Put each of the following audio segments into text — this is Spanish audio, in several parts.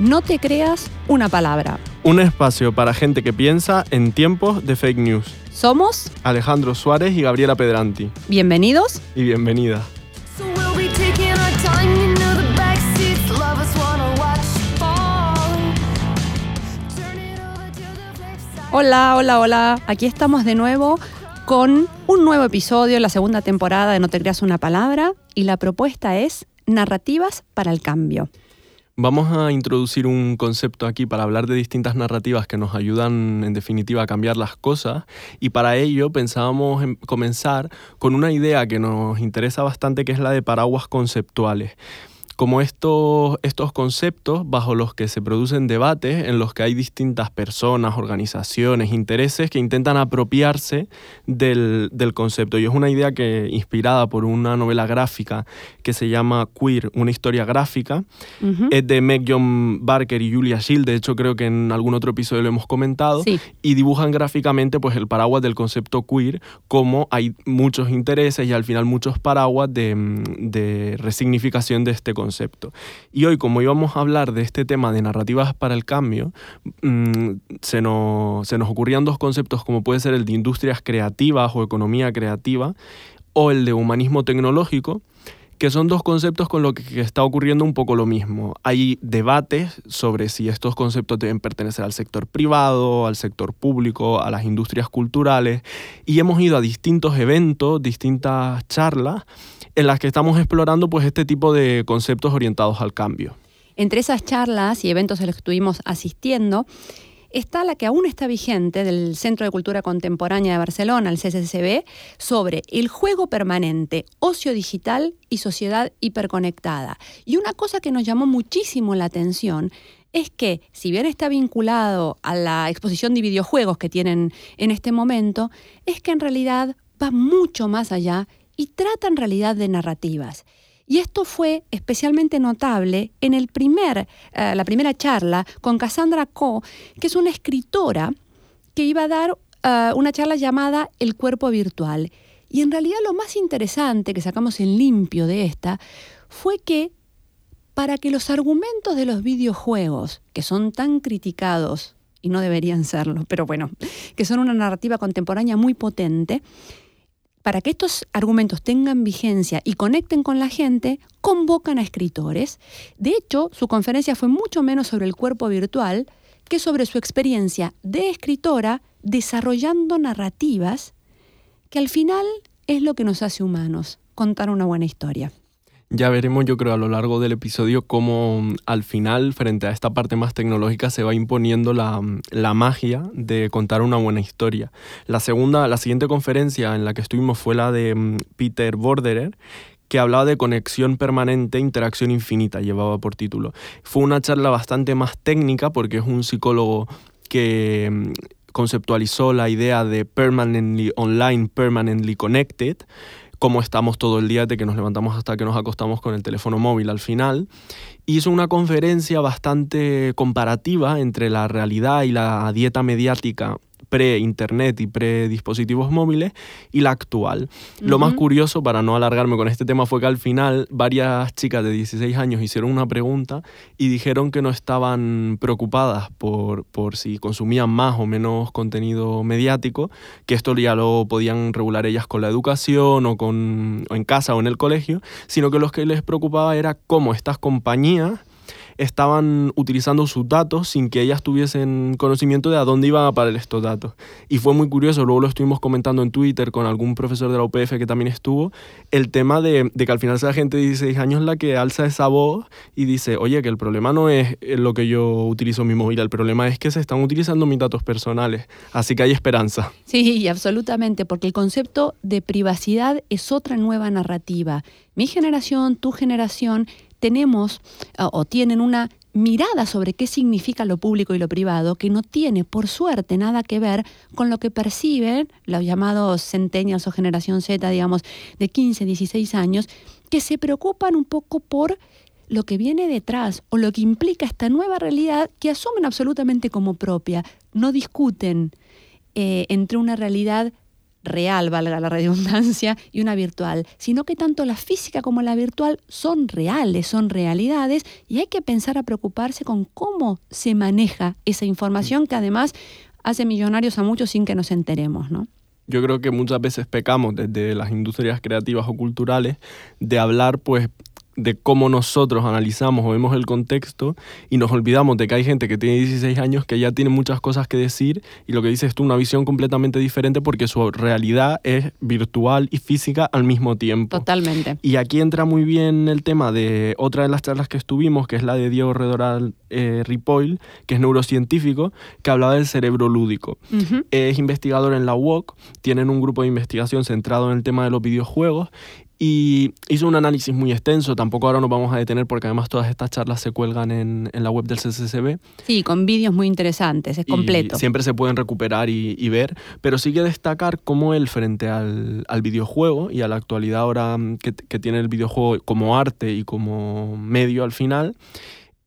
No te creas una palabra. Un espacio para gente que piensa en tiempos de fake news. Somos Alejandro Suárez y Gabriela Pedranti. bienvenidos. Y bienvenida. So we'll be taking our time, you know the backseats lovers wanna watch fall. Turn it over to the flip side. Hola, hola, hola. Aquí estamos de nuevo con un nuevo episodio, la segunda temporada de No te creas una palabra. Y la propuesta es narrativas para el cambio. Vamos a introducir un concepto aquí para hablar de distintas narrativas que nos ayudan en definitiva a cambiar las cosas y para ello pensábamos en comenzar con una idea que nos interesa bastante que es la de paraguas conceptuales. Como estos, estos conceptos bajo los que se producen debates en los que hay distintas personas, organizaciones, intereses que intentan apropiarse del, del concepto. Y es una idea que inspirada por una novela gráfica que se llama Queer, una historia gráfica, es de Meg John Barker y Julia Shield, de hecho creo que en algún otro episodio lo hemos comentado, Sí. y dibujan gráficamente pues el paraguas del concepto queer, como hay muchos intereses y al final muchos paraguas de, mm, de resignificación de este concepto. Y hoy como íbamos a hablar de este tema de narrativas para el cambio, mm, se, nos, se nos ocurrían dos conceptos como puede ser el de industrias creativas o economía creativa, o el de humanismo tecnológico, que son dos conceptos con lo que que está ocurriendo un poco lo mismo. Hay debates sobre si estos conceptos deben pertenecer al sector privado, al sector público, a las industrias culturales, y hemos ido a distintos eventos, distintas charlas, en las que estamos explorando pues este tipo de conceptos orientados al cambio. Entre esas charlas y eventos a los que estuvimos asistiendo, está la que aún está vigente del Centro de Cultura Contemporánea de Barcelona, el CCCB, sobre el juego permanente, ocio digital y sociedad hiperconectada. Y una cosa que nos llamó muchísimo la atención es que, si bien está vinculado a la exposición de videojuegos que tienen en este momento, es que en realidad va mucho más allá y trata en realidad de narrativas. Y esto fue especialmente notable en el primer, eh, la primera charla con Cassandra Co, que es una escritora que iba a dar eh, una charla llamada El cuerpo virtual. Y en realidad lo más interesante que sacamos en limpio de esta fue que para que los argumentos de los videojuegos, que son tan criticados, y no deberían serlo, pero bueno, que son una narrativa contemporánea muy potente, para que estos argumentos tengan vigencia y conecten con la gente, convocan a escritores. De hecho, su conferencia fue mucho menos sobre el cuerpo virtual que sobre su experiencia de escritora desarrollando narrativas que al final es lo que nos hace humanos, contar una buena historia. Ya veremos, yo creo, a lo largo del episodio cómo mm, al final, frente a esta parte más tecnológica, se va imponiendo la, mm, la magia de contar una buena historia. La segunda, la siguiente conferencia en la que estuvimos fue la de mm, Peter Borderer, que hablaba de conexión permanente, interacción infinita, llevaba por título. Fue una charla bastante más técnica porque es un psicólogo que conceptualizó la idea de permanently online, permanently connected, cómo estamos todo el día de que nos levantamos hasta que nos acostamos con el teléfono móvil al final. Hizo una conferencia bastante comparativa entre la realidad y la dieta mediática pre-internet y pre-dispositivos móviles y la actual. Lo más curioso, para no alargarme con este tema, fue que al final varias chicas de 16 años hicieron una pregunta y dijeron que no estaban preocupadas por, por si consumían más o menos contenido mediático, que esto ya lo podían regular ellas con la educación o, con, o en casa o en el colegio, sino que lo que les preocupaba era cómo estas compañías estaban utilizando sus datos sin que ellas tuviesen conocimiento de a dónde iban a parar estos datos. Y fue muy curioso, luego lo estuvimos comentando en Twitter con algún profesor de la UPF que también estuvo, el tema de, que al final sea gente de 16 años la que alza esa voz y dice, oye, que el problema no es lo que yo utilizo en mi móvil, el problema es que se están utilizando mis datos personales, así que hay esperanza. Sí, absolutamente, porque el concepto de privacidad es otra nueva narrativa. Mi generación, tu generación, tenemos o, tienen una mirada sobre qué significa lo público y lo privado que no tiene, por suerte, nada que ver con lo que perciben los llamados centennials o generación Z, digamos, de 15, 16 años, que se preocupan un poco por lo que viene detrás o lo que implica esta nueva realidad que asumen absolutamente como propia. No discuten eh, entre una realidad real, valga la redundancia, y una virtual, sino que tanto la física como la virtual son reales, son realidades, y hay que pensar a preocuparse con cómo se maneja esa información que además hace millonarios a muchos sin que nos enteremos, ¿no? Yo creo que muchas veces pecamos desde las industrias creativas o culturales de hablar pues de cómo nosotros analizamos o vemos el contexto y nos olvidamos de que hay gente que tiene 16 años que ya tiene muchas cosas que decir y lo que dices tú, una visión completamente diferente porque su realidad es virtual y física al mismo tiempo. Totalmente. Y aquí entra muy bien el tema de otra de las charlas que estuvimos, que es la de Diego Redoral eh, Ripoll, que es neurocientífico, que hablaba del cerebro lúdico. Es investigador en la UOC, tienen un grupo de investigación centrado en el tema de los videojuegos y hizo un análisis muy extenso, tampoco ahora nos vamos a detener porque además todas estas charlas se cuelgan en, en la web del CCCB Sí, con vídeos muy interesantes, es completo. y siempre se pueden recuperar y, y ver, pero sí que destacar cómo él frente al, al videojuego y a la actualidad ahora que, que tiene el videojuego como arte y como medio al final,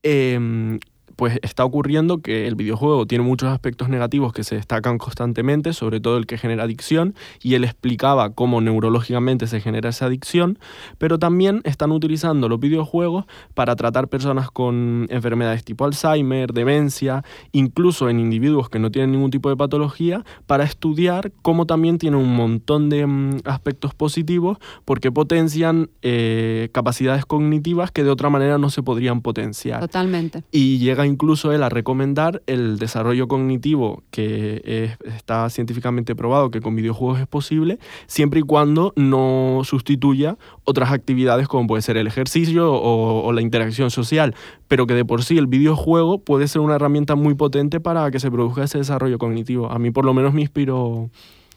em, pues está ocurriendo que el videojuego tiene muchos aspectos negativos que se destacan constantemente, sobre todo el que genera adicción, y él explicaba cómo neurológicamente se genera esa adicción, pero también están utilizando los videojuegos para tratar personas con enfermedades tipo Alzheimer, demencia, incluso en individuos que no tienen ningún tipo de patología, para estudiar cómo también tienen un montón de mm, aspectos positivos porque potencian eh, capacidades cognitivas que de otra manera no se podrían potenciar. Totalmente. Y llega incluso él a recomendar el desarrollo cognitivo que es- está científicamente probado que con videojuegos es posible, siempre y cuando no sustituya otras actividades como puede ser el ejercicio o, o la interacción social, pero que de por sí el videojuego puede ser una herramienta muy potente para que se produzca ese desarrollo cognitivo. A mí por lo menos me inspiró...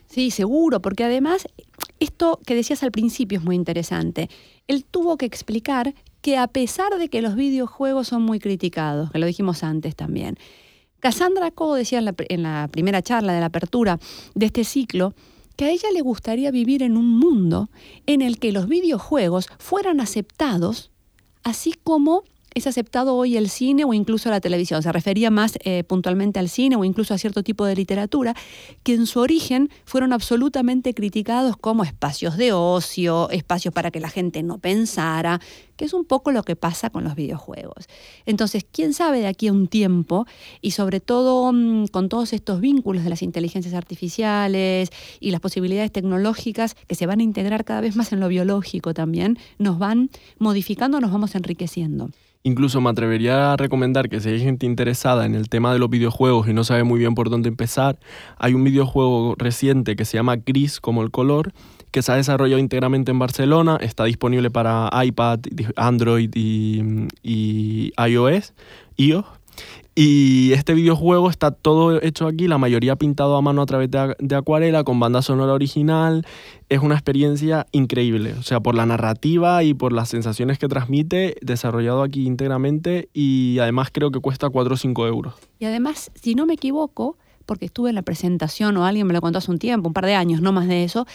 Sí, seguro, porque además esto que decías al principio es muy interesante. Él tuvo que explicar que a pesar de que los videojuegos son muy criticados, que lo dijimos antes también, Cassandra Coe decía en la, en la primera charla de la apertura de este ciclo que a ella le gustaría vivir en un mundo en el que los videojuegos fueran aceptados así como es aceptado hoy el cine o incluso la televisión. Se refería más eh, puntualmente al cine o incluso a cierto tipo de literatura, que en su origen fueron absolutamente criticados como espacios de ocio, espacios para que la gente no pensara, que es un poco lo que pasa con los videojuegos. Entonces, quién sabe de aquí a un tiempo, y sobre todo mm, con todos estos vínculos de las inteligencias artificiales y las posibilidades tecnológicas que se van a integrar cada vez más en lo biológico también, nos van modificando, nos vamos enriqueciendo. Incluso me atrevería a recomendar que si hay gente interesada en el tema de los videojuegos y no sabe muy bien por dónde empezar, hay un videojuego reciente que se llama Gris como el color, que se ha desarrollado íntegramente en Barcelona, está disponible para iPad, Android y, y iOS, iOS. Y este videojuego está todo hecho aquí, la mayoría pintado a mano a través de, acuarela, con banda sonora original. Es una experiencia increíble, o sea, por la narrativa y por las sensaciones que transmite, desarrollado aquí íntegramente y además creo que cuesta 4 o 5 euros. Y además, si no me equivoco, porque estuve en la presentación o alguien me lo contó hace un tiempo, un par de años, no más de eso,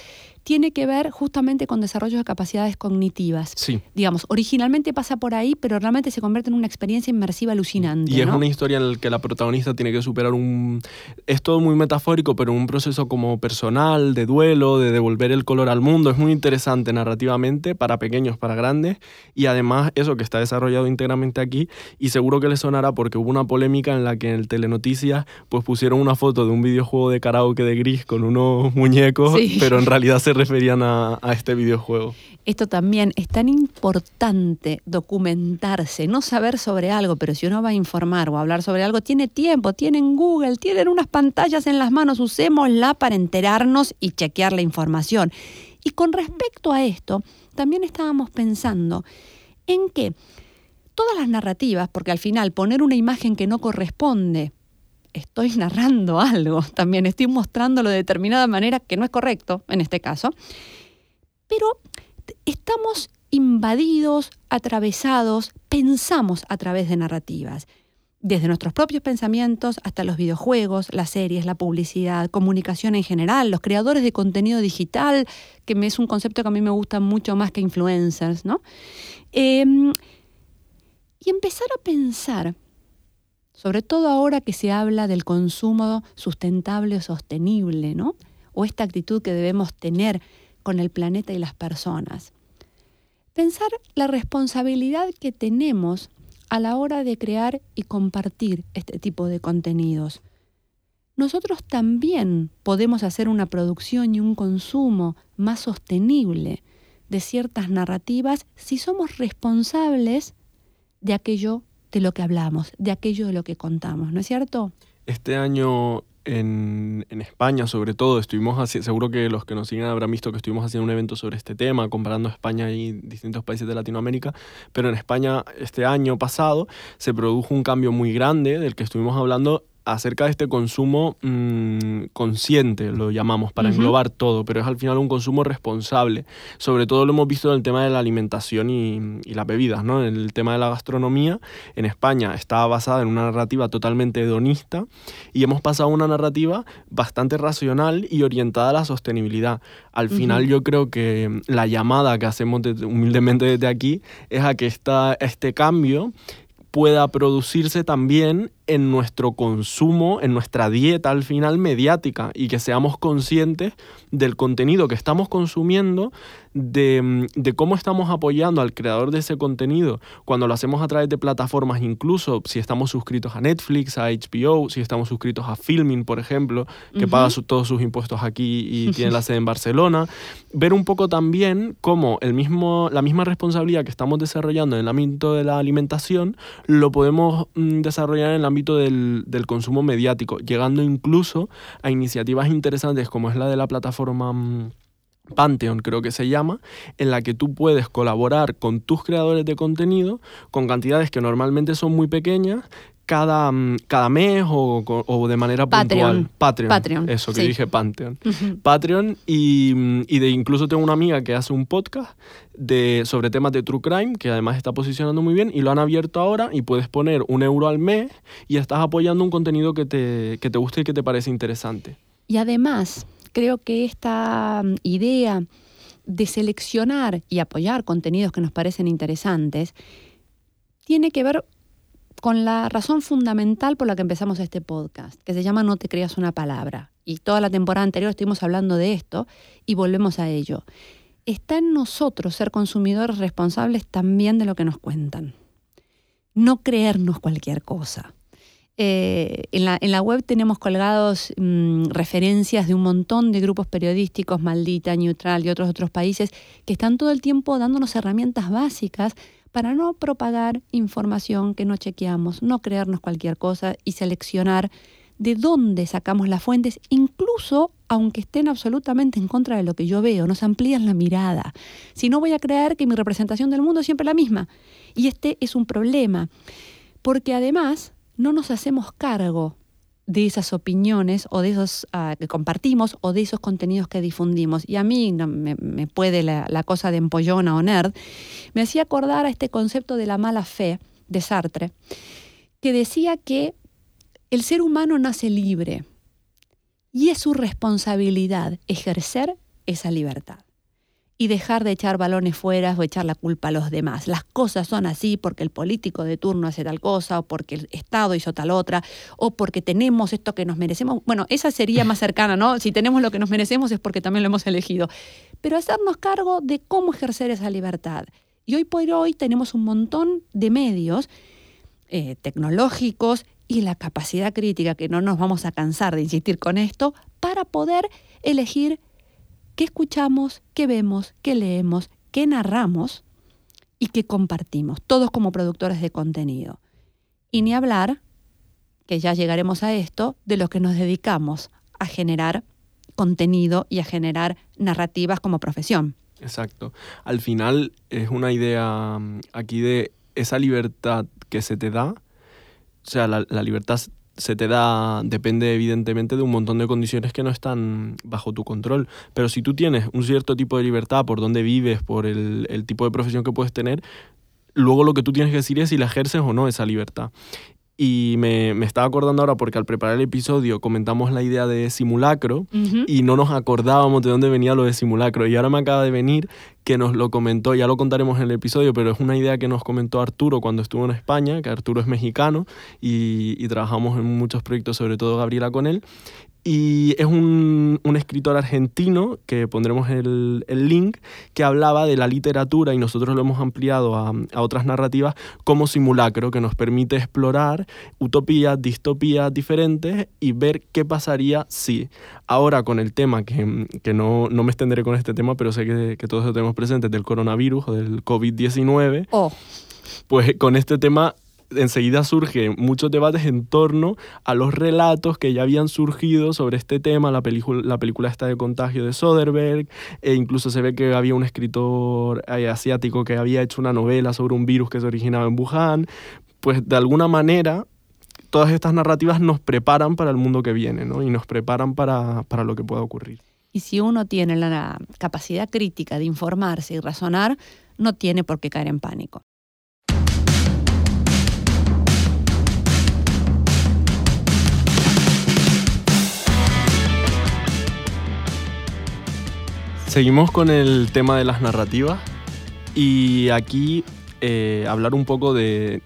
tiene que ver justamente con desarrollo de capacidades cognitivas. Sí. Digamos, originalmente pasa por ahí, pero realmente se convierte en una experiencia inmersiva alucinante. Y es ¿no? una historia en la que la protagonista tiene que superar un... Es todo muy metafórico, pero un proceso como personal, de duelo, de devolver el color al mundo. Es muy interesante narrativamente, para pequeños, para grandes. Y además eso que está desarrollado íntegramente aquí. Y seguro que le sonará porque hubo una polémica en la que en el Telenoticias pues pusieron una foto de un videojuego de karaoke de gris con unos muñecos, Sí. pero en realidad se referían a, este videojuego. Esto también es tan importante documentarse, no saber sobre algo, pero si uno va a informar o hablar sobre algo, tiene tiempo, tienen Google, tienen unas pantallas en las manos, usémosla para enterarnos y chequear la información. Y con respecto a esto, también estábamos pensando en que todas las narrativas, porque al final poner una imagen que no corresponde, estoy narrando algo, también estoy mostrándolo de determinada manera que no es correcto en este caso, pero estamos invadidos, atravesados, pensamos a través de narrativas. Desde nuestros propios pensamientos hasta los videojuegos, las series, la publicidad, comunicación en general, los creadores de contenido digital, que es un concepto que a mí me gusta mucho más que influencers, ¿no? Em, y empezar a pensar, sobre todo ahora que se habla del consumo sustentable o sostenible, ¿no? o esta actitud que debemos tener con el planeta y las personas. Pensar la responsabilidad que tenemos a la hora de crear y compartir este tipo de contenidos. Nosotros también podemos hacer una producción y un consumo más sostenible de ciertas narrativas si somos responsables de aquello de lo que hablamos, de aquello de lo que contamos, ¿no es cierto? Este año en, en España, sobre todo, estuvimos haciendo, seguro que los que nos siguen habrán visto que estuvimos haciendo un evento sobre este tema, comparando España y distintos países de Latinoamérica, pero en España este año pasado se produjo un cambio muy grande del que estuvimos hablando acerca de este consumo mm, consciente, lo llamamos, para englobar todo, pero es al final un consumo responsable. Sobre todo lo hemos visto en el tema de la alimentación y, y las bebidas, ¿no? En el tema de la gastronomía, en España está basada en una narrativa totalmente hedonista y hemos pasado a una narrativa bastante racional y orientada a la sostenibilidad. Al final yo creo que la llamada que hacemos desde- humildemente desde aquí es a que esta, este cambio pueda producirse también en nuestro consumo, en nuestra dieta al final mediática y que seamos conscientes del contenido que estamos consumiendo, de, mm, de cómo estamos apoyando al creador de ese contenido cuando lo hacemos a través de plataformas, incluso si estamos suscritos a Netflix, a HBO, si estamos suscritos a Filming, por ejemplo, que paga su- todos sus impuestos aquí y tiene la sede en Barcelona, ver un poco también cómo el mismo, la misma responsabilidad que estamos desarrollando en el ámbito de la alimentación lo podemos mm, desarrollar en el ámbito del, del consumo mediático, llegando incluso a iniciativas interesantes como es la de la plataforma mm, Pantheon, creo que se llama, en la que tú puedes colaborar con tus creadores de contenido con cantidades que normalmente son muy pequeñas. Cada, mm, cada mes o, o de manera Patreon. puntual. Patreon. Patreon, Eso que sí. dije Pantheon. Patreon y, mm, y de incluso tengo una amiga que hace un podcast de, sobre temas de true crime que además está posicionando muy bien y lo han abierto ahora y puedes poner un euro al mes y estás apoyando un contenido que te, que te guste y que te parece interesante. Y además, creo que esta mm, idea de seleccionar y apoyar contenidos que nos parecen interesantes tiene que ver con la razón fundamental por la que empezamos este podcast, que se llama No te creas una palabra. Y toda la temporada anterior estuvimos hablando de esto y volvemos a ello. Está en nosotros ser consumidores responsables también de lo que nos cuentan. No creernos cualquier cosa. Eh, en, la, web tenemos colgados mm, referencias de un montón de grupos periodísticos, Maldita, Neutral y otros otros países, que están todo el tiempo dándonos herramientas básicas para no propagar información que no chequeamos, no creernos cualquier cosa y seleccionar de dónde sacamos las fuentes, incluso aunque estén absolutamente en contra de lo que yo veo, nos amplían la mirada. Si no voy a creer que mi representación del mundo es siempre la misma. Y este es un problema, porque además no nos hacemos cargo de esas opiniones o de esos ah, que compartimos o de esos contenidos que difundimos. Y a mí no me, puede la, la cosa de empollona o nerd, me hacía acordar a este concepto de la mala fe de Sartre, que decía que el ser humano nace libre y es su responsabilidad ejercer esa libertad y dejar de echar balones fuera o echar la culpa a los demás. Las cosas son así porque el político de turno hace tal cosa, o porque el Estado hizo tal otra, o porque tenemos esto que nos merecemos. Bueno, esa sería más cercana, ¿no? Si tenemos lo que nos merecemos es porque también lo hemos elegido. Pero hacernos cargo de cómo ejercer esa libertad. Y hoy por hoy tenemos un montón de medios eh, tecnológicos y la capacidad crítica, que no nos vamos a cansar de insistir con esto, para poder elegir qué escuchamos, qué vemos, qué leemos, qué narramos y qué compartimos, todos como productores de contenido. Y ni hablar, que ya llegaremos a esto, de los que nos dedicamos a generar contenido y a generar narrativas como profesión. Exacto. Al final es una idea mm, aquí de esa libertad que se te da. O sea, la, la libertad se te da, depende evidentemente de un montón de condiciones que no están bajo tu control. Pero si tú tienes un cierto tipo de libertad por dónde vives, por el, el tipo de profesión que puedes tener, luego lo que tú tienes que decir es si la ejerces o no esa libertad. Y me, me estaba acordando ahora porque al preparar el episodio comentamos la idea de simulacro y no nos acordábamos de dónde venía lo de simulacro. Y ahora me acaba de venir que nos lo comentó, ya lo contaremos en el episodio, pero es una idea que nos comentó Arturo cuando estuvo en España, que Arturo es mexicano y, y trabajamos en muchos proyectos, sobre todo Gabriela con él. Y es un, un escritor argentino, que pondremos el, el link, que hablaba de la literatura, y nosotros lo hemos ampliado a, a otras narrativas, como simulacro, que nos permite explorar utopías, distopías diferentes y ver qué pasaría si. Ahora con el tema, que, que no, no me extenderé con este tema, pero sé que, que todos lo tenemos presentes, del coronavirus o del COVID-19, Oh, pues con este tema enseguida surgen muchos debates en torno a los relatos que ya habían surgido sobre este tema, la, película la película esta de contagio de Soderbergh, e incluso se ve que había un escritor eh, asiático que había hecho una novela sobre un virus que se originaba en Wuhan, pues de alguna manera todas estas narrativas nos preparan para el mundo que viene, ¿no? Y nos preparan para, para lo que pueda ocurrir. y si uno tiene la capacidad crítica de informarse y razonar, no tiene por qué caer en pánico. Seguimos con el tema de las narrativas y aquí eh, hablar un poco de...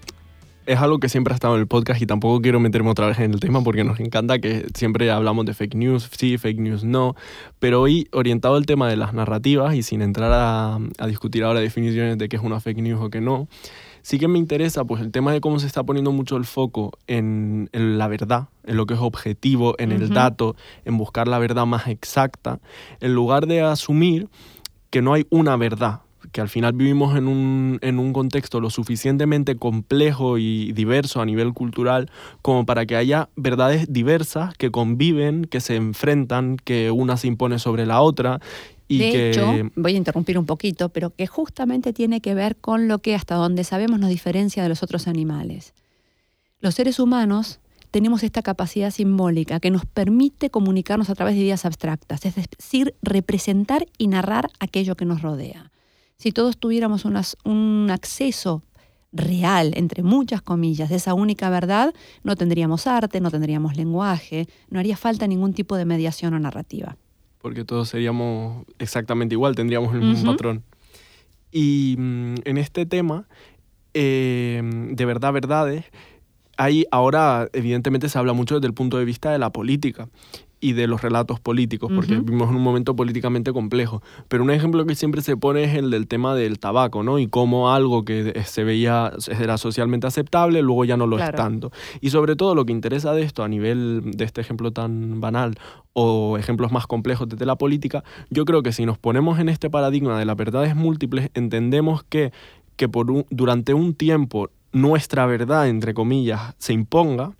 Es algo que siempre ha estado en el podcast y tampoco quiero meterme otra vez en el tema porque nos encanta que siempre hablamos de fake news, sí, fake news no, pero hoy orientado al tema de las narrativas y sin entrar a, a discutir ahora definiciones de qué es una fake news o qué no, sí que me interesa pues el tema de cómo se está poniendo mucho el foco en, en la verdad, en lo que es objetivo, en el dato, en buscar la verdad más exacta, en lugar de asumir que no hay una verdad, que al final vivimos en un, en un contexto lo suficientemente complejo y diverso a nivel cultural como para que haya verdades diversas que conviven, que se enfrentan, que una se impone sobre la otra y de que... hecho, voy a interrumpir un poquito, pero que justamente tiene que ver con lo que hasta donde sabemos nos diferencia de los otros animales. Los seres humanos tenemos esta capacidad simbólica que nos permite comunicarnos a través de ideas abstractas, es decir, representar y narrar aquello que nos rodea. Si todos tuviéramos unas- un acceso real, entre muchas comillas, de esa única verdad, no tendríamos arte, no tendríamos lenguaje, no haría falta ningún tipo de mediación o narrativa. Porque todos seríamos exactamente igual, tendríamos el mismo patrón. Y mm, en este tema, eh, de verdad, verdades, hay ahora, evidentemente, se habla mucho desde el punto de vista de la política y de los relatos políticos, porque Ujú. vivimos en un momento políticamente complejo. Pero un ejemplo que siempre se pone es el del tema del tabaco, ¿no? Y cómo algo que se veía, era socialmente aceptable, luego ya no lo Claro. es tanto. Y sobre todo lo que interesa de esto a nivel de este ejemplo tan banal o ejemplos más complejos desde la política, yo creo que si nos ponemos en este paradigma de las verdades múltiples, entendemos que, que por un- durante un tiempo nuestra verdad, entre comillas, se imponga,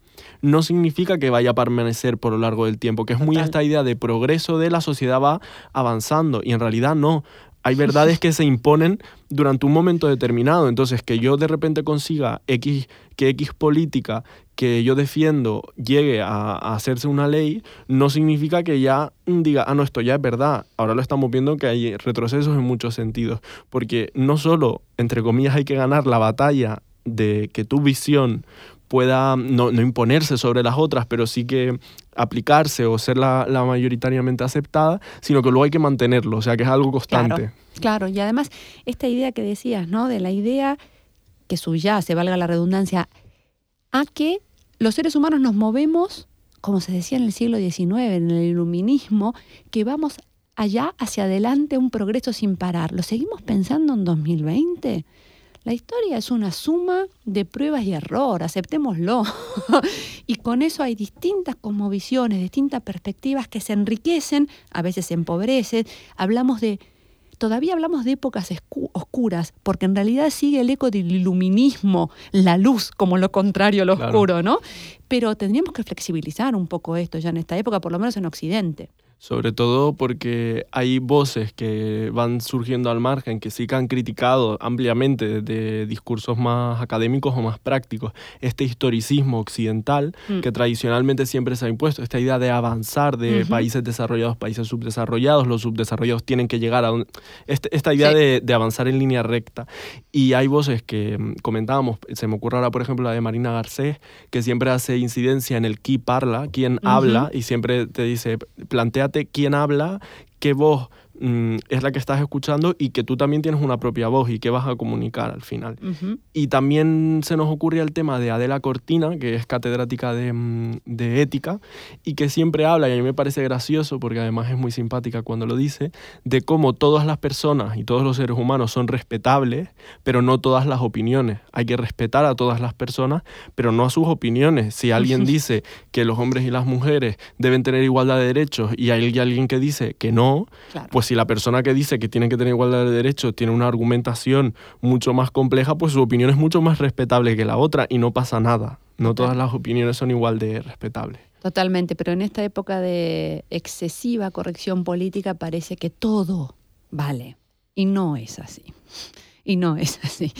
no significa que vaya a permanecer por lo largo del tiempo, que es muy esta idea de progreso de la sociedad va avanzando y en realidad no. Hay verdades que se imponen durante un momento determinado, entonces que yo de repente consiga X, que X política que yo defiendo llegue a, a hacerse una ley, no significa que ya diga, ah, no, esto ya es verdad. Ahora lo estamos viendo que hay retrocesos en muchos sentidos, porque no solo, entre comillas, hay que ganar la batalla de que tu visión pueda no, no imponerse sobre las otras, pero sí que aplicarse o ser la, la mayoritariamente aceptada, sino que luego hay que mantenerlo, o sea que es algo constante. Claro, y además esta idea que decías, ¿no? De la idea que subyace, valga la redundancia, a que los seres humanos nos movemos, como se decía en el siglo XIX, en el iluminismo, que vamos allá hacia adelante un progreso sin parar. ¿Lo seguimos pensando en 2020? La historia es una suma de pruebas y error, aceptémoslo. y con eso hay distintas cosmovisiones, distintas perspectivas que se enriquecen, a veces se empobrecen. Hablamos de todavía hablamos de épocas oscuras, porque en realidad sigue el eco del iluminismo, la luz como lo contrario a lo Claro. oscuro, ¿no? Pero tendríamos que flexibilizar un poco esto ya en esta época, por lo menos en Occidente. Sobre todo porque hay voces que van surgiendo al margen, que sí que han criticado ampliamente de discursos más académicos o más prácticos este historicismo occidental Mm. que tradicionalmente siempre se ha impuesto, esta idea de avanzar de países desarrollados, países subdesarrollados, los subdesarrollados tienen que llegar a un... este- esta idea Sí. de, de avanzar en línea recta. Y hay voces que mm, comentábamos, se me ocurre ahora por ejemplo la de Marina Garcés, que siempre hace incidencia en el qui parla, quién habla, y siempre te dice, planteate quién habla, qué voz mm, es la que estás escuchando y que tú también tienes una propia voz y que vas a comunicar al final. Y también se nos ocurre el tema de Adela Cortina, que es catedrática de, mm, de ética y que siempre habla, y a mí me parece gracioso porque además es muy simpática cuando lo dice, de cómo todas las personas y todos los seres humanos son respetables, pero no todas las opiniones. Hay que respetar a todas las personas, pero no a sus opiniones. Si alguien dice que los hombres y las mujeres deben tener igualdad de derechos y hay alguien que dice que no, Claro. pues si la persona que dice que tienen que tener igualdad de derechos tiene una argumentación mucho más compleja, pues su opinión es mucho más respetable que la otra y no pasa nada. No todas las opiniones son igual de respetables. Totalmente, pero en esta época de excesiva corrección política parece que todo vale. Y no es así. Y no es así.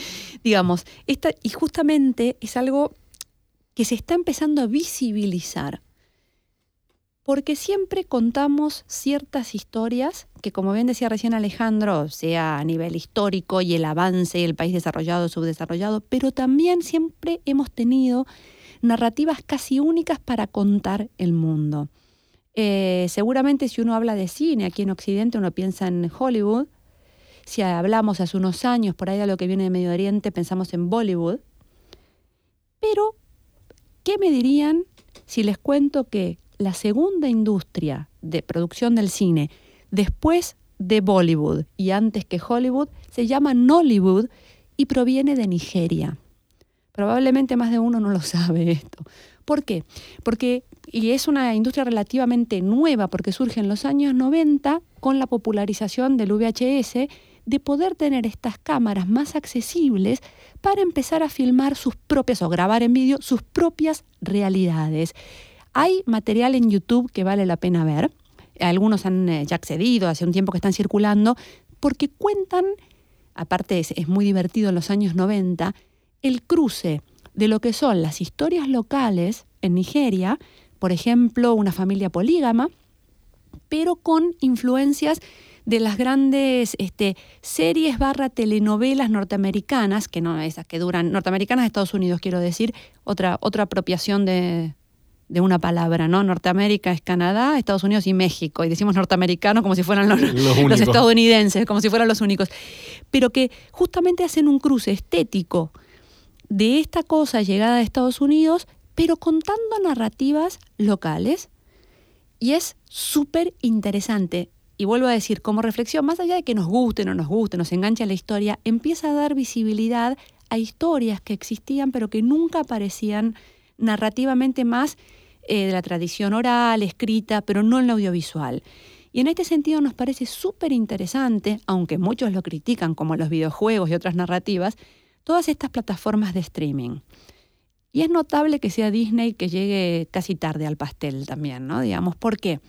Digamos, esta, y justamente es algo que se está empezando a visibilizar. Porque siempre contamos ciertas historias que, como bien decía recién Alejandro, sea a nivel histórico y el avance, el país desarrollado subdesarrollado, pero también siempre hemos tenido narrativas casi únicas para contar el mundo. Eh, seguramente si uno habla de cine aquí en Occidente, uno piensa en Hollywood. Si hablamos hace unos años por ahí de lo que viene de Medio Oriente, pensamos en Bollywood. Pero, ¿qué me dirían si les cuento que la segunda industria de producción del cine, después de Bollywood y antes que Hollywood, se llama Nollywood y proviene de Nigeria? Probablemente más de uno no lo sabe esto. ¿Por qué? Porque, y es una industria relativamente nueva, porque surge en los años 90 con la popularización del VHS, de poder tener estas cámaras más accesibles para empezar a filmar sus propias o grabar en vídeo sus propias realidades. Hay material en YouTube que vale la pena ver. Algunos han eh, ya accedido, hace un tiempo que están circulando, porque cuentan, aparte es, es muy divertido en los años 90, el cruce de lo que son las historias locales en Nigeria, por ejemplo, una familia polígama, pero con influencias de las grandes este, series barra telenovelas norteamericanas, que no esas que duran, norteamericanas de Estados Unidos, quiero decir, otra, otra apropiación de, de una palabra, ¿no? Norteamérica es Canadá, Estados Unidos y México, y decimos norteamericanos como si fueran los, Los los únicos. estadounidenses, como si fueran los únicos, pero que justamente hacen un cruce estético de esta cosa llegada de Estados Unidos, pero contando narrativas locales. Y es súper interesante. Y vuelvo a decir, como reflexión, más allá de que nos guste, no nos guste, nos enganche la historia, empieza a dar visibilidad a historias que existían, pero que nunca aparecían narrativamente más eh, de la tradición oral, escrita, pero no en la audiovisual. Y en este sentido nos parece súper interesante, aunque muchos lo critican como los videojuegos y otras narrativas, todas estas plataformas de streaming. Y es notable que sea Disney que llegue casi tarde al pastel también, ¿no? Digamos, ¿por qué?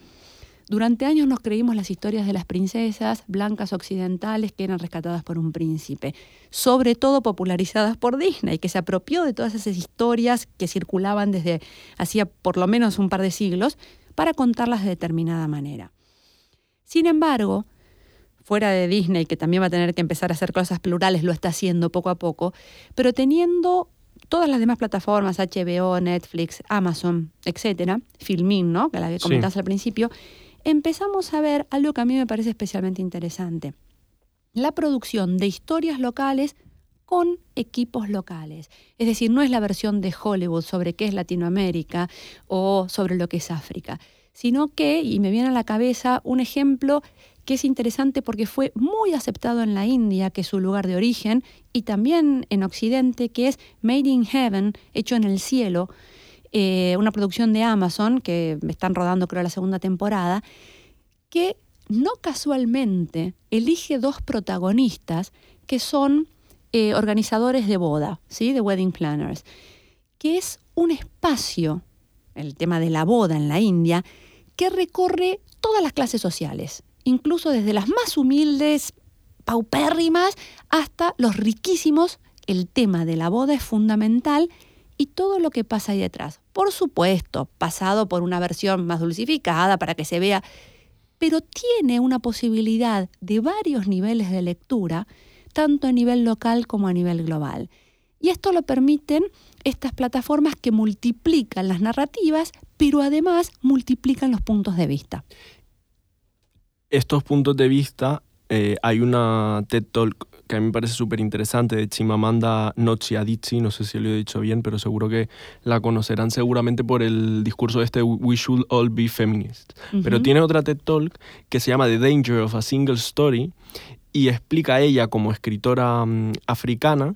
Durante años nos creímos las historias de las princesas blancas occidentales que eran rescatadas por un príncipe, sobre todo popularizadas por Disney, que se apropió de todas esas historias que circulaban desde hacía por lo menos un par de siglos para contarlas de determinada manera. Sin embargo, fuera de Disney, que también va a tener que empezar a hacer cosas plurales, lo está haciendo poco a poco, pero teniendo todas las demás plataformas, HBO, Netflix, Amazon, etcétera, Filmin, ¿no? Que la que Sí. comentaste al principio, empezamos a ver algo que a mí me parece especialmente interesante. La producción de historias locales con equipos locales. Es decir, no es la versión de Hollywood sobre qué es Latinoamérica o sobre lo que es África, sino que, y me viene a la cabeza un ejemplo que es interesante porque fue muy aceptado en la India, que es su lugar de origen, y también en Occidente, que es Made in Heaven, hecho en el cielo, eh, una producción de Amazon, que están rodando creo la segunda temporada, que no casualmente elige dos protagonistas que son eh, organizadores de boda, ¿sí? de wedding planners, que es un espacio, el tema de la boda en la India, que recorre todas las clases sociales, incluso desde las más humildes, paupérrimas, hasta los riquísimos. El tema de la boda es fundamental y todo lo que pasa ahí detrás. Por supuesto, pasado por una versión más dulcificada para que se vea, pero tiene una posibilidad de varios niveles de lectura, tanto a nivel local como a nivel global. Y esto lo permiten estas plataformas que multiplican las narrativas, pero además multiplican los puntos de vista. estos puntos de vista, eh, hay una TED Talk que a mí me parece súper interesante de Chimamanda Ngozi Adichie, no sé si lo he dicho bien, pero seguro que la conocerán seguramente por el discurso este We Should All Be Feminists. Pero Ujú. tiene otra TED Talk que se llama The Danger of a Single Story y explica a ella como escritora mm, africana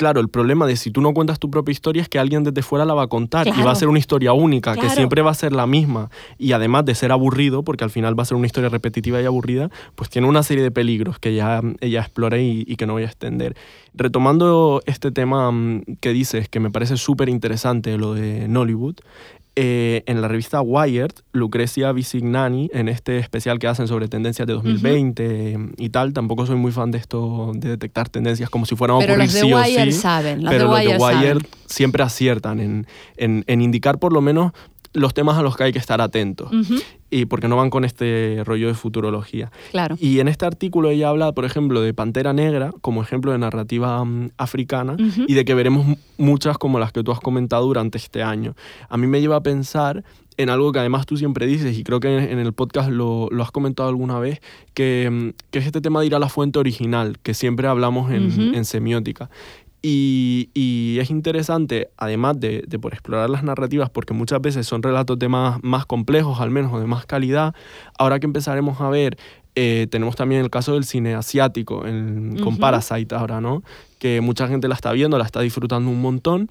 Claro, el problema de si tú no cuentas tu propia historia es que alguien desde fuera la va a contar y va a ser una historia única, que siempre va a ser la misma. Y además de ser aburrido, porque al final va a ser una historia repetitiva y aburrida, pues tiene una serie de peligros que ya ella explora y, y que no voy a extender. Retomando este tema mm, que dices, que me parece súper interesante, lo de Nollywood, eh, en la revista Wired, Lucrecia Visignani, en este especial que hacen sobre tendencias de 2020 y tal, tampoco soy muy fan de esto, de detectar tendencias como si fueran a Pero ocurrir los de sí o sí, saben, los pero de los de Wired saben. Wired siempre aciertan en, en- en indicar por lo menos los temas a los que hay que estar atentos, y porque no van con este rollo de futurología. Claro. Y en este artículo ella habla, por ejemplo, de Pantera Negra como ejemplo de narrativa mm, africana y de que veremos mu- muchas como las que tú has comentado durante este año. A mí me lleva a pensar en algo que además tú siempre dices, y creo que en, en el podcast lo, lo has comentado alguna vez, que, mm, que es este tema de ir a la fuente original, que siempre hablamos en, Ujú. en semiótica. Y, y es interesante, además de, de por explorar las narrativas, porque muchas veces son relatos de más, más complejos, al menos, o de más calidad, ahora que empezaremos a ver, eh, tenemos también el caso del cine asiático, en- con Ujú. Parasite ahora, ¿no? Que mucha gente la está viendo, la está disfrutando un montón,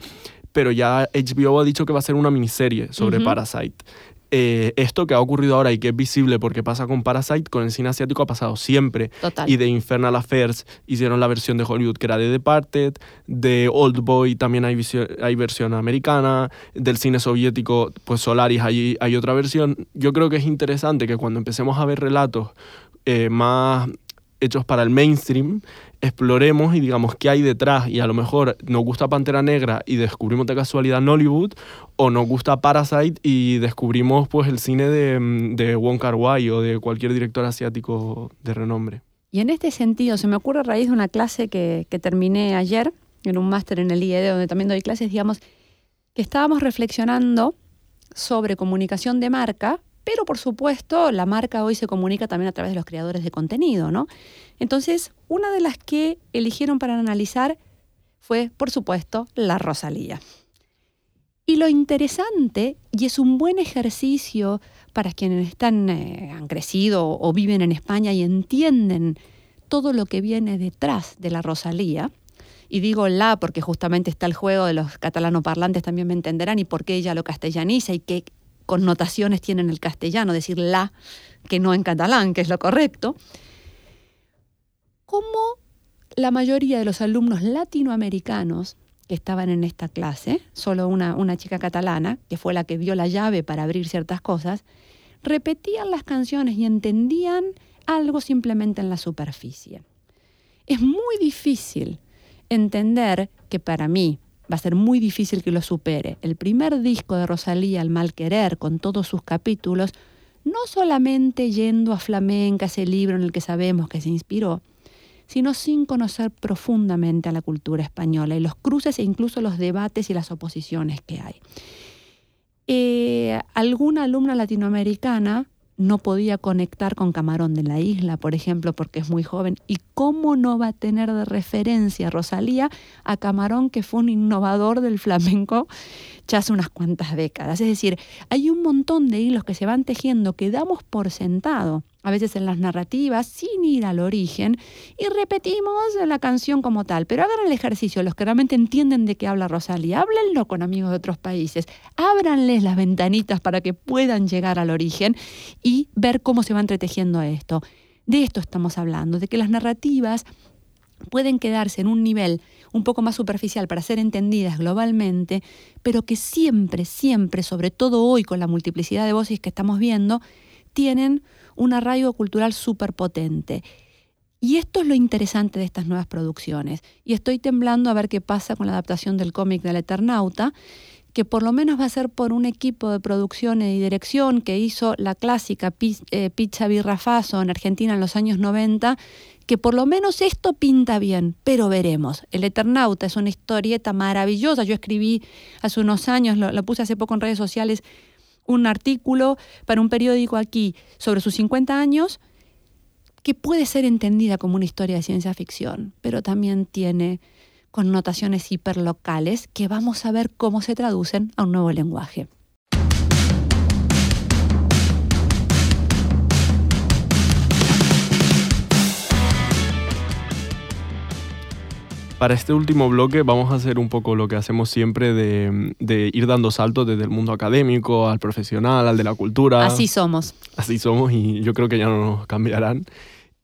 pero ya HBO ha dicho que va a ser una miniserie sobre Ujú. Parasite. Eh, esto que ha ocurrido ahora y que es visible porque pasa con Parasite, con el cine asiático ha pasado siempre. Total. Y de Infernal Affairs hicieron la versión de Hollywood que era de Departed, de Old Boy también hay, hay versión americana, del cine soviético, pues Solaris hay, hay otra versión. Yo creo que es interesante que cuando empecemos a ver relatos eh, más hechos para el mainstream, exploremos y digamos qué hay detrás y a lo mejor nos gusta Pantera Negra y descubrimos de casualidad Nollywood o nos gusta Parasite y descubrimos pues el cine de, mm, de Wong Kar Wai o de cualquier director asiático de renombre. Y en este sentido, se me ocurre a raíz de una clase que, que terminé ayer, en un máster en el IED, donde también doy clases, digamos, que estábamos reflexionando sobre comunicación de marca, pero por supuesto la marca hoy se comunica también a través de los creadores de contenido, ¿no? Entonces, una de las que eligieron para analizar fue, por supuesto, la Rosalía. Y lo interesante, y es un buen ejercicio para quienes están, eh, han crecido o viven en España y entienden todo lo que viene detrás de la Rosalía, y digo la porque justamente está el juego de los catalanoparlantes también me entenderán y por qué ella lo castellaniza y qué connotaciones tiene en el castellano, decir la que no en catalán, que es lo correcto. ¿Cómo la mayoría de los alumnos latinoamericanos que estaban en esta clase, solo una, una chica catalana, que fue la que dio la llave para abrir ciertas cosas, repetían las canciones y entendían algo simplemente en la superficie. Es muy difícil entender que para mí va a ser muy difícil que lo supere. El primer disco de Rosalía, El Mal Querer, con todos sus capítulos, no solamente yendo a flamenca, ese libro en el que sabemos que se inspiró, sino sin conocer profundamente a la cultura española y los cruces e incluso los debates y las oposiciones que hay. Eh, alguna alumna latinoamericana no podía conectar con Camarón de la Isla, por ejemplo, porque es muy joven. ¿Y cómo no va a tener de referencia Rosalía a Camarón, que fue un innovador del flamenco ya hace unas cuantas décadas? Es decir, hay un montón de hilos que se van tejiendo que damos por sentado, a veces en las narrativas, sin ir al origen, y repetimos la canción como tal. Pero hagan el ejercicio, los que realmente entienden de qué habla Rosalía, háblenlo con amigos de otros países, ábranles las ventanitas para que puedan llegar al origen y ver cómo se va entretejiendo esto. De esto estamos hablando, de que las narrativas pueden quedarse en un nivel un poco más superficial para ser entendidas globalmente, pero que siempre, siempre, sobre todo hoy con la multiplicidad de voces que estamos viendo, tienen un arraigo cultural súper potente. Y esto es lo interesante de estas nuevas producciones. Y estoy temblando a ver qué pasa con la adaptación del cómic del Eternauta, que por lo menos va a ser por un equipo de producción y dirección que hizo la clásica eh, Pizza Birrafaso en Argentina en los años 90, que por lo menos esto pinta bien, pero veremos. El Eternauta es una historieta maravillosa. Yo escribí hace unos años, lo, lo puse hace poco en redes sociales, un artículo para un periódico aquí sobre sus 50 años que puede ser entendida como una historia de ciencia ficción, pero también tiene connotaciones hiperlocales que vamos a ver cómo se traducen a un nuevo lenguaje. Para este último bloque vamos a hacer un poco lo que hacemos siempre de, de ir dando saltos desde el mundo académico al profesional, al de la cultura. Así somos. Así somos y yo creo que ya no nos cambiarán.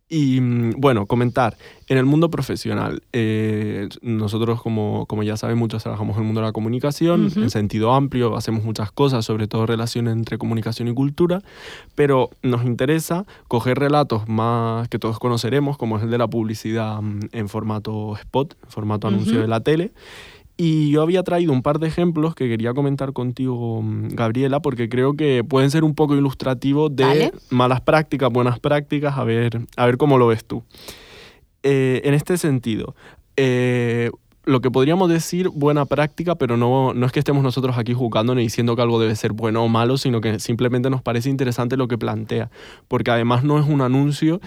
Y mm, bueno, comentar, en el mundo profesional, eh, nosotros como, como ya saben muchos trabajamos en el mundo de la comunicación, en sentido amplio, hacemos muchas cosas, sobre todo relaciones entre comunicación y cultura, pero nos interesa coger relatos más que todos conoceremos, como es el de la publicidad mm, en formato spot, en formato anuncio de la tele. Y yo había traído un par de ejemplos que quería comentar contigo, Gabriela, porque creo que pueden ser un poco ilustrativos de malas prácticas, buenas prácticas, a ver, a ver cómo lo ves tú. Eh, en este sentido, eh, lo que podríamos decir buena práctica, pero no, no es que estemos nosotros aquí juzgando ni diciendo que algo debe ser bueno o malo, sino que simplemente nos parece interesante lo que plantea, porque además no es un anuncio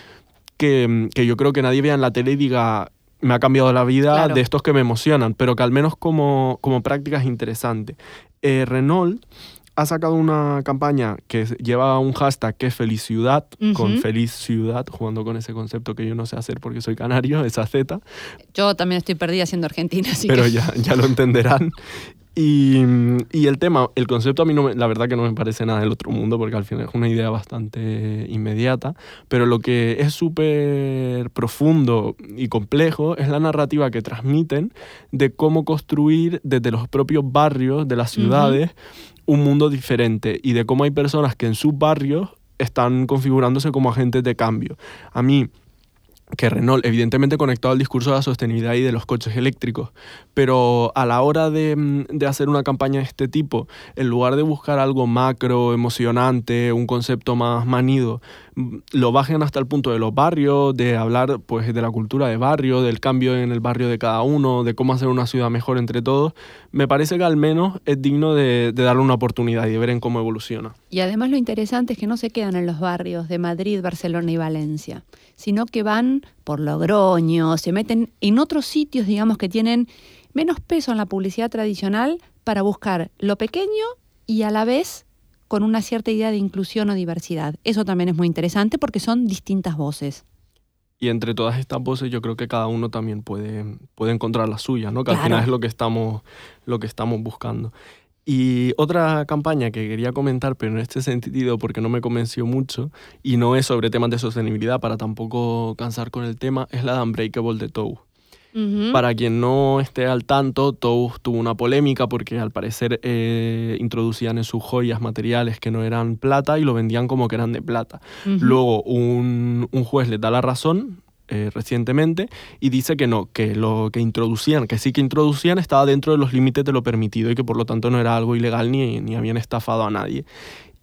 que, que yo creo que nadie vea en la tele y diga me ha cambiado la vida Claro. de estos que me emocionan, pero que al menos como, como práctica es interesante. Eh, Renault ha sacado una campaña que lleva un hashtag que es Feliz Ciudad, con. Feliz Ciudad, jugando con ese concepto que yo no sé hacer porque soy canario, esa Z, Yo también estoy perdida siendo argentina, así pero que ya, ya lo entenderán. Y, y el tema, el concepto a mí no me- la verdad que no me parece nada del otro mundo porque al final es una idea bastante inmediata, pero lo que es súper profundo y complejo es la narrativa que transmiten de cómo construir desde los propios barrios de las ciudades un mundo diferente y de cómo hay personas que en sus barrios están configurándose como agentes de cambio. A mí, que Renault, evidentemente conectado al discurso de la sostenibilidad y de los coches eléctricos, pero a la hora de, mm, de hacer una campaña de este tipo, en lugar de buscar algo macro, emocionante, un concepto más manido, mm, lo bajen hasta el punto de los barrios, de hablar pues de la cultura de barrio, del cambio en el barrio de cada uno, de cómo hacer una ciudad mejor entre todos, me parece que al menos es digno de, de darle una oportunidad y de ver en cómo evoluciona. Y además lo interesante es que no se quedan en los barrios de Madrid, Barcelona y Valencia, sino que van por Logroño, se meten en otros sitios, digamos, que tienen menos peso en la publicidad tradicional para buscar lo pequeño y a la vez con una cierta idea de inclusión o diversidad. Eso también es muy interesante porque son distintas voces. Y entre todas estas voces yo creo que cada uno también puede, puede encontrar la suya, ¿no? Que al Claro. final es lo que, estamos, lo que estamos buscando. Y otra campaña que quería comentar, pero en este sentido porque no me convenció mucho, y no es sobre temas de sostenibilidad para tampoco cansar con el tema, es la de Unbreakable de Tow. Para quien no esté al tanto, Tow tuvo una polémica porque al parecer eh, introducían en sus joyas materiales que no eran plata y lo vendían como que eran de plata. Luego un, un juez le da la razón eh, recientemente y dice que no, que lo que introducían, que sí que introducían estaba dentro de los límites de lo permitido y que por lo tanto no era algo ilegal ni, ni habían estafado a nadie.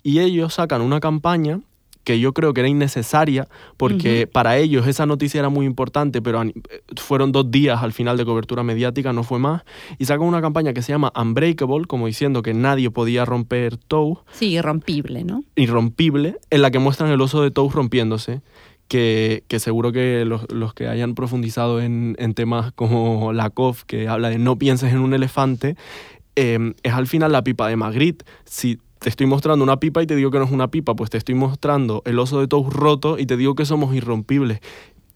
Y ellos sacan una campaña que yo creo que era innecesaria porque para ellos esa noticia era muy importante, pero eh, fueron dos días al final de cobertura mediática, no fue más, y sacan una campaña que se llama Unbreakable, como diciendo que nadie podía romper Tow, Sí, irrompible, ¿no? irrompible en la que muestran el oso de Toast rompiéndose. Que, que seguro que los, los que hayan profundizado en, en temas como la COF, que habla de no pienses en un elefante, eh, es al final la pipa de Magritte. Si te estoy mostrando una pipa y te digo que no es una pipa, pues te estoy mostrando el oso de Toast roto y te digo que somos irrompibles.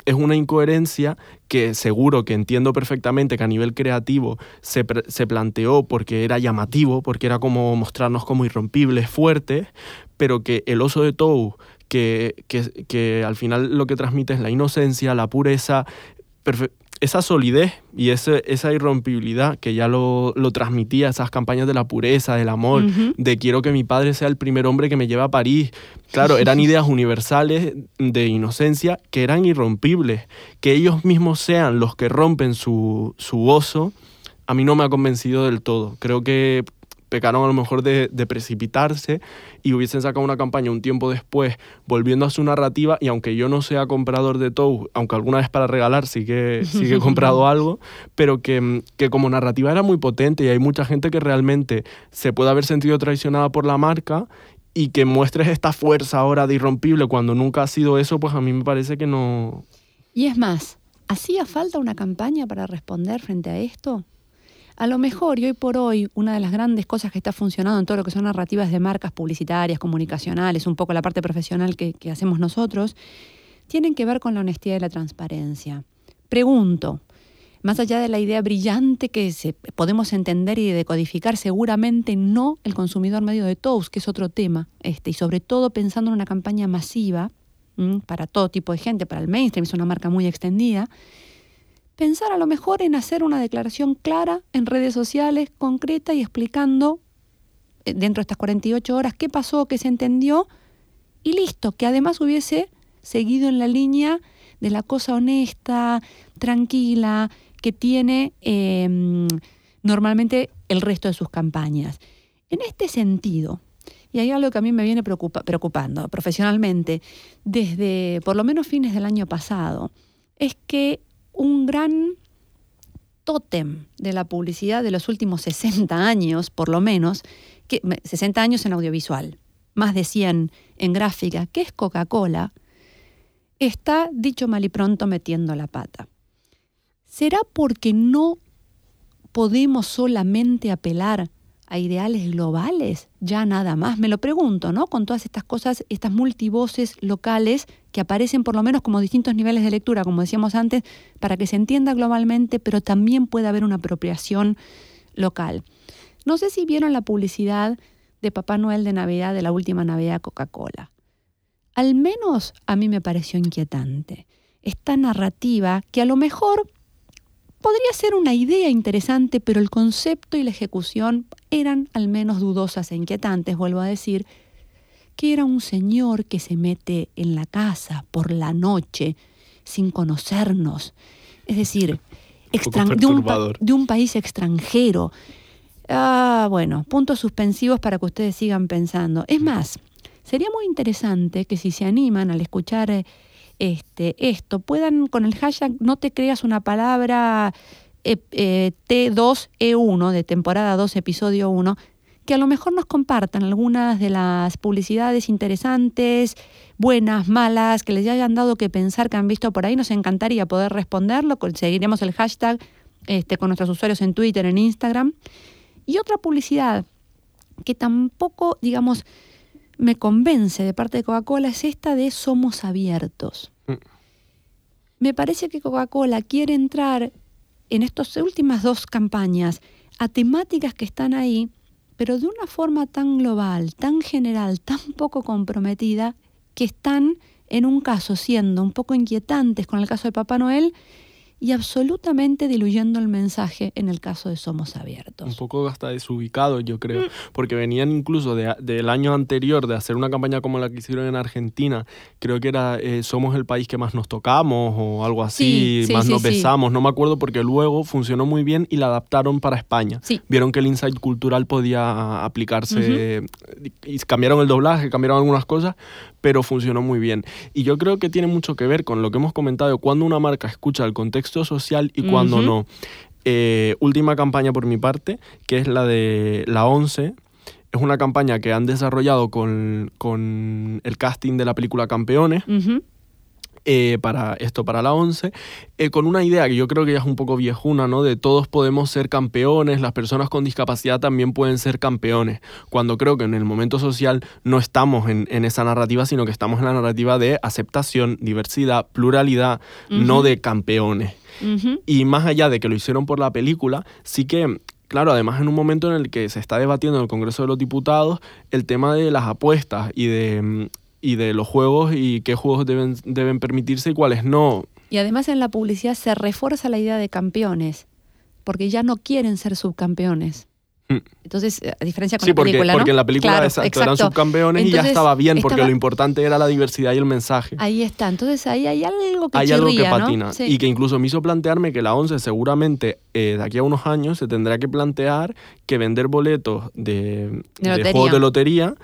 Es una incoherencia que seguro que entiendo perfectamente que a nivel creativo se, se planteó porque era llamativo, porque era como mostrarnos como irrompibles, fuertes, pero que el oso de Tou, que, que, que al final lo que transmite es la inocencia, la pureza, esa solidez y ese, esa irrompibilidad que ya lo, lo transmitía, esas campañas de la pureza, del amor, de quiero que mi padre sea el primer hombre que me lleve a París. Claro, eran ideas universales de inocencia que eran irrompibles. Que ellos mismos sean los que rompen su, su oso, a mí no me ha convencido del todo. Creo que pecaron a lo mejor de, de precipitarse y hubiesen sacado una campaña un tiempo después volviendo a su narrativa y aunque yo no sea comprador de Tou, aunque alguna vez para regalar sí que, sí que he comprado algo, pero que, que como narrativa era muy potente y hay mucha gente que realmente se puede haber sentido traicionada por la marca y que muestres esta fuerza ahora de irrompible cuando nunca ha sido eso, pues a mí me parece que no... Y es más, ¿hacía falta una campaña para responder frente a esto? A lo mejor, y hoy por hoy, una de las grandes cosas que está funcionando en todo lo que son narrativas de marcas publicitarias, comunicacionales, un poco la parte profesional que, hacemos nosotros, tienen que ver con la honestidad y la transparencia. Pregunto, más allá de la idea brillante que se, podemos entender y decodificar, seguramente no el consumidor medio de toast, que es otro tema, este, y sobre todo pensando en una campaña masiva para todo tipo de gente, para el mainstream, es una marca muy extendida, pensar a lo mejor en hacer una declaración clara en redes sociales, concreta y explicando eh, dentro de estas 48 horas qué pasó, qué se entendió, y listo, que además hubiese seguido en la línea de la cosa honesta, tranquila, que tiene eh, normalmente el resto de sus campañas. En este sentido, y hay algo que a mí me viene preocupa- preocupando profesionalmente desde por lo menos fines del año pasado, es que un gran tótem de la publicidad de los últimos 60 años, por lo menos, que, 60 años en audiovisual, más de 100 en gráfica, que es Coca-Cola, está, dicho mal y pronto, metiendo la pata. ¿Será porque no podemos solamente apelar a ideales globales? Ya nada más, me lo pregunto, ¿no? Con todas estas cosas, estas multivoces locales que aparecen por lo menos como distintos niveles de lectura, como decíamos antes, para que se entienda globalmente, pero también puede haber una apropiación local. No sé si vieron la publicidad de Papá Noel de Navidad de la última Navidad Coca-Cola. Al menos a mí me pareció inquietante. Esta narrativa que a lo mejor podría ser una idea interesante, pero el concepto y la ejecución eran al menos dudosas e inquietantes, vuelvo a decir, que era un señor que se mete en la casa por la noche sin conocernos. Es decir, de, un de país extranjero. Ah, bueno, puntos suspensivos para que ustedes sigan pensando. Es más, sería muy interesante que si se animan al escuchar este, esto, puedan con el hashtag no te creas una palabra eh, eh, T2E1 de temporada 2, episodio 1, que a lo mejor nos compartan algunas de las publicidades interesantes, buenas, malas, que les hayan dado que pensar, que han visto por ahí. Nos encantaría poder responderlo. con- Seguiremos el hashtag este, con nuestros usuarios en Twitter, en Instagram. Y otra publicidad que tampoco, digamos, me convence de parte de Coca-Cola es esta de somos abiertos. Mm. Me parece que Coca-Cola quiere entrar en estas últimas dos campañas a temáticas que están ahí, pero de una forma tan global, tan general, tan poco comprometida, que están en un caso siendo un poco inquietantes con el caso de Papá Noel y absolutamente diluyendo el mensaje en el caso de Somos Abiertos. Un poco hasta desubicado, yo creo. Mm. Porque venían incluso de- del año anterior de hacer una campaña como la que hicieron en Argentina. Creo que era eh, Somos el país que más nos tocamos o algo así, Sí, sí, más sí, nos besamos. No me acuerdo porque luego funcionó muy bien y la adaptaron para España. Vieron que el insight cultural podía aplicarse y cambiaron el doblaje, cambiaron algunas cosas, pero funcionó muy bien. Y yo creo que tiene mucho que ver con lo que hemos comentado, cuando una marca escucha el contexto social y cuando no. Eh, última campaña por mi parte, que es la de la 11. Es una campaña que han desarrollado con, con el casting de la película Campeones. Eh, para esto, para la 11, eh, con una idea que yo creo que ya es un poco viejuna, ¿no? De todos podemos ser campeones, las personas con discapacidad también pueden ser campeones, cuando creo que en el momento social no estamos en, en esa narrativa, sino que estamos en la narrativa de aceptación, diversidad, pluralidad, no de campeones. Y más allá de que lo hicieron por la película, sí que, claro, además en un momento en el que se está debatiendo en el Congreso de los Diputados el tema de las apuestas y de, mm, y de los juegos y qué juegos deben, deben permitirse y cuáles no. Y además en la publicidad se refuerza la idea de campeones, porque ya no quieren ser subcampeones. Mm. Entonces, eh, a diferencia con Sí, la porque, película, ¿no? porque en la película Claro, exacto, eran subcampeones y ya estaba bien, porque estaba- lo importante era la diversidad y el mensaje. Ahí está. Entonces ahí hay algo que Hay algo que patina. Sí. Y que incluso me hizo plantearme que la 11 seguramente eh, de aquí a unos años se tendrá que plantear que vender boletos de, De de lotería. juegos de lotería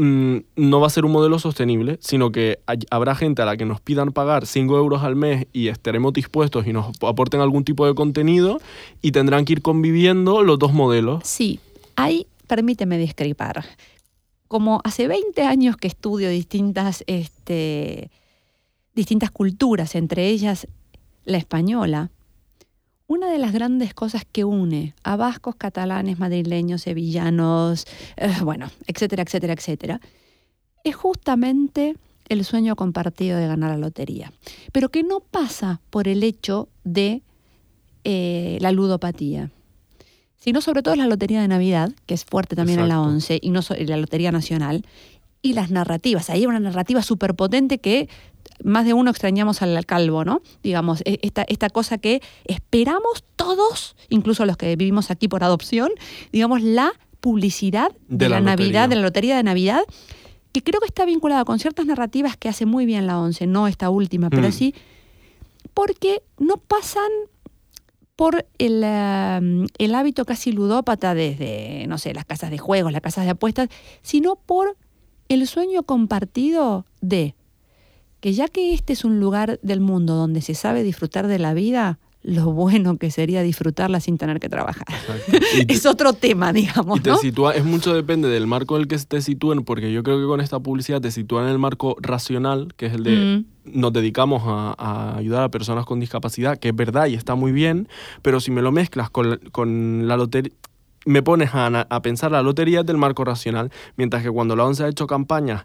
mm, no va a ser un modelo sostenible, sino que habrá gente a la que nos pidan pagar 5 euros al mes y estaremos dispuestos y nos aporten algún tipo de contenido y tendrán que ir conviviendo los dos modelos. Sí, hay, permíteme discrepar. como hace 20 años que estudio distintas, este, distintas culturas, entre ellas la española, una de las grandes cosas que une a vascos, catalanes, madrileños, sevillanos, eh, bueno, etcétera, etcétera, etcétera, es justamente el sueño compartido de ganar la lotería, pero que no pasa por el hecho de eh, la ludopatía, sino sobre todo la lotería de Navidad, que es fuerte también en la Exacto. 11, y no so- la lotería nacional, y las narrativas. Ahí hay una narrativa súper potente que más de uno extrañamos al calvo, ¿no? Digamos, e- esta, esta cosa que esperamos todos, incluso los que vivimos aquí por adopción, digamos, la publicidad de, De la, la Navidad, de la lotería de Navidad, que creo que está vinculada con ciertas narrativas que hace muy bien la ONCE, no esta última, pero Mm. sí, porque no pasan por el, eh, el hábito casi ludópata desde, no sé, las casas de juegos, las casas de apuestas, sino por el sueño compartido de que ya que este es un lugar del mundo donde se sabe disfrutar de la vida, lo bueno que sería disfrutarla sin tener que trabajar. Te- Es otro tema, digamos, Y te ¿no? sitúa, es mucho depende del marco en el que te sitúen, porque yo creo que con esta publicidad te sitúan en el marco racional, que es el de Mm. nos dedicamos a, a ayudar a personas con discapacidad, que es verdad y está muy bien, pero si me lo mezclas con, con la lotería, me pones a, ana- a pensar la lotería del marco racional, mientras que cuando la ONCE ha hecho campañas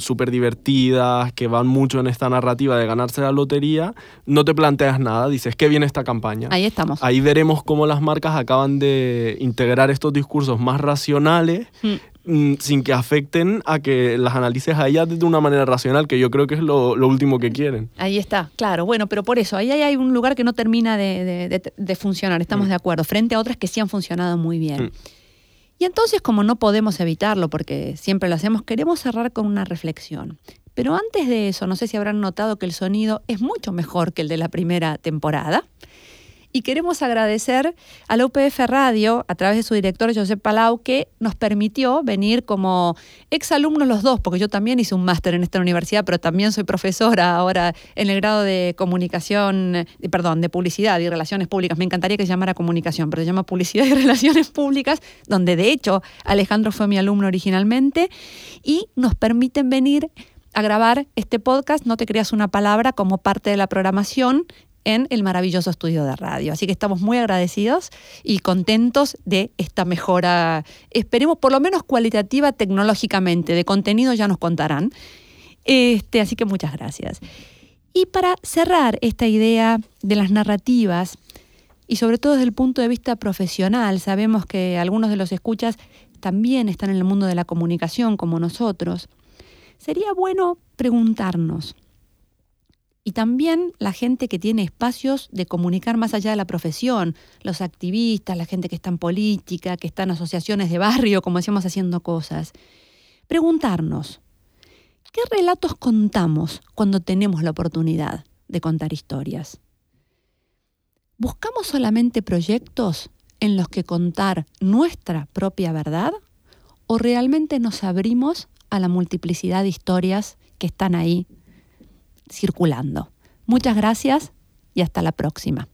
súper divertidas, que van mucho en esta narrativa de ganarse la lotería, no te planteas nada, dices, qué bien esta campaña. Ahí estamos. Ahí veremos cómo las marcas acaban de integrar estos discursos más racionales Mm. Mm, sin que afecten a que las analices a ellas de una manera racional, que yo creo que es lo, lo último que quieren. Ahí está, claro. Bueno, pero por eso, ahí hay un lugar que no termina de, de- de- de funcionar, estamos Mm. de acuerdo, frente a otras que sí han funcionado muy bien. Mm. Y entonces, como no podemos evitarlo, porque siempre lo hacemos, queremos cerrar con una reflexión. Pero antes de eso, no sé si habrán notado que el sonido es mucho mejor que el de la primera temporada. Y queremos agradecer a la UPF Radio, a través de su director Josep Palau, que nos permitió venir como exalumnos los dos, porque yo también hice un máster en esta universidad, pero también soy profesora ahora en el grado de comunicación, eh, perdón, de publicidad y relaciones públicas. Me encantaría que se llamara comunicación, pero se llama publicidad y relaciones públicas, donde de hecho Alejandro fue mi alumno originalmente, y nos permiten venir a grabar este podcast, no te creas una palabra, como parte de la programación en el maravilloso estudio de radio. Así que estamos muy agradecidos y contentos de esta mejora, esperemos por lo menos cualitativa tecnológicamente, de contenido ya nos contarán. Este, así que muchas gracias. Y para cerrar esta idea de las narrativas, y sobre todo desde el punto de vista profesional, sabemos que algunos de los escuchas también están en el mundo de la comunicación como nosotros, sería bueno preguntarnos, y también la gente que tiene espacios de comunicar más allá de la profesión, los activistas, la gente que está en política, que está en asociaciones de barrio, como decíamos, haciendo cosas. Preguntarnos, ¿qué relatos contamos cuando tenemos la oportunidad de contar historias? ¿Buscamos solamente proyectos en los que contar nuestra propia verdad? ¿O realmente nos abrimos a la multiplicidad de historias que están ahí circulando. Muchas gracias y hasta la próxima.